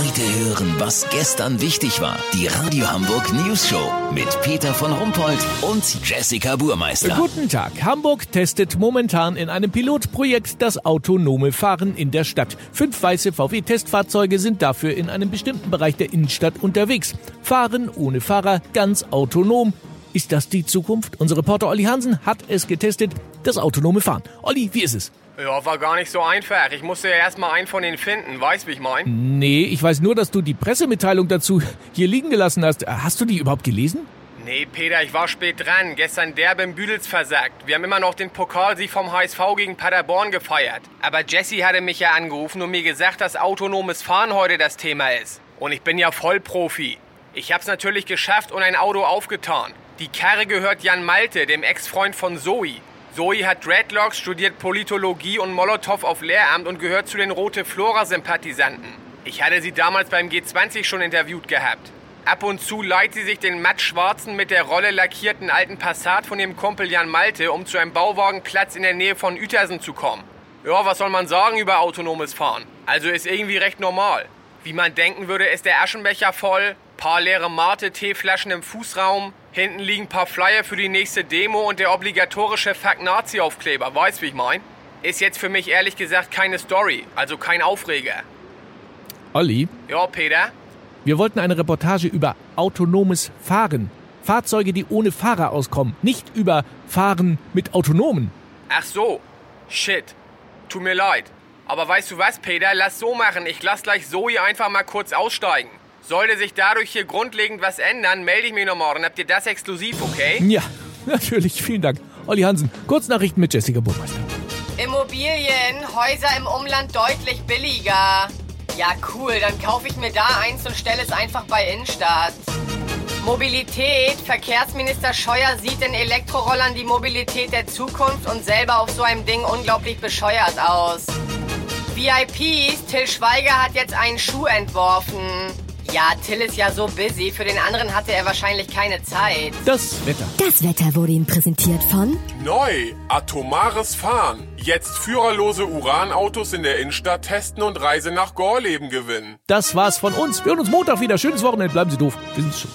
Heute hören, was gestern wichtig war. Die Radio Hamburg News Show mit Peter von Rumpold und Jessica Burmeister. Guten Tag. Hamburg testet momentan in einem Pilotprojekt das autonome Fahren in der Stadt. Fünf weiße VW-Testfahrzeuge sind dafür in einem bestimmten Bereich der Innenstadt unterwegs. Fahren ohne Fahrer, ganz autonom. Ist das die Zukunft? Unser Reporter Olli Hansen hat es getestet, das autonome Fahren. Olli, wie ist es? Ja, war gar nicht so einfach. Ich musste ja erstmal einen von denen finden. Weißt, wie ich mein? Nee, ich weiß nur, dass du die Pressemitteilung dazu hier liegen gelassen hast. Hast du die überhaupt gelesen? Nee, Peter, ich war spät dran. Gestern derbe im Büdels versagt. Wir haben immer noch den Pokalsieg vom HSV gegen Paderborn gefeiert. Aber Jesse hatte mich ja angerufen und mir gesagt, dass autonomes Fahren heute das Thema ist. Und ich bin ja Vollprofi. Ich hab's natürlich geschafft und ein Auto aufgetan. Die Karre gehört Jan Malte, dem Ex-Freund von Zoe. Zoe hat Dreadlocks, studiert Politologie und Molotow auf Lehramt und gehört zu den Rote Flora-Sympathisanten. Ich hatte sie damals beim G20 schon interviewt gehabt. Ab und zu leiht sie sich den mattschwarzen, mit der Rolle lackierten alten Passat von ihrem Kumpel Jan Malte, um zu einem Bauwagenplatz in der Nähe von Uetersen zu kommen. Ja, was soll man sagen über autonomes Fahren? Also ist irgendwie recht normal. Wie man denken würde, ist der Aschenbecher voll, paar leere Mate-Teeflaschen im Fußraum, hinten liegen paar Flyer für die nächste Demo und der obligatorische Fuck-Nazi-Aufkleber. Weißt, wie ich mein? Ist jetzt für mich ehrlich gesagt keine Story, also kein Aufreger. Olli, Ja, Peter? wir wollten eine Reportage über autonomes Fahren. Fahrzeuge, die ohne Fahrer auskommen. Nicht über Fahren mit Autonomen. Ach so. Shit. Tut mir leid. Aber weißt du was, Peter? Lass so machen. Ich lass gleich Zoe einfach mal kurz aussteigen. Sollte sich dadurch hier grundlegend was ändern, melde ich mich noch morgen. Habt ihr das exklusiv, okay? Ja, natürlich. Vielen Dank. Olli Hansen, Kurznachrichten mit Jessica Burmeister. Immobilien, Häuser im Umland deutlich billiger. Ja, cool, dann kaufe ich mir da eins und stelle es einfach bei Innenstadt. Mobilität, Verkehrsminister Scheuer sieht in Elektrorollern die Mobilität der Zukunft und selber auf so einem Ding unglaublich bescheuert aus. VIPs, Till Schweiger hat jetzt einen Schuh entworfen. Ja, Till ist ja so busy, für den anderen hatte er wahrscheinlich keine Zeit. Das Wetter. Das Wetter wurde Ihnen präsentiert von Neu, atomares Fahren. Jetzt führerlose Uranautos in der Innenstadt testen und Reise nach Gorleben gewinnen. Das war's von uns. Wir hören uns Montag wieder. Schönes Wochenende. Bleiben Sie doof. Wir sind's schon.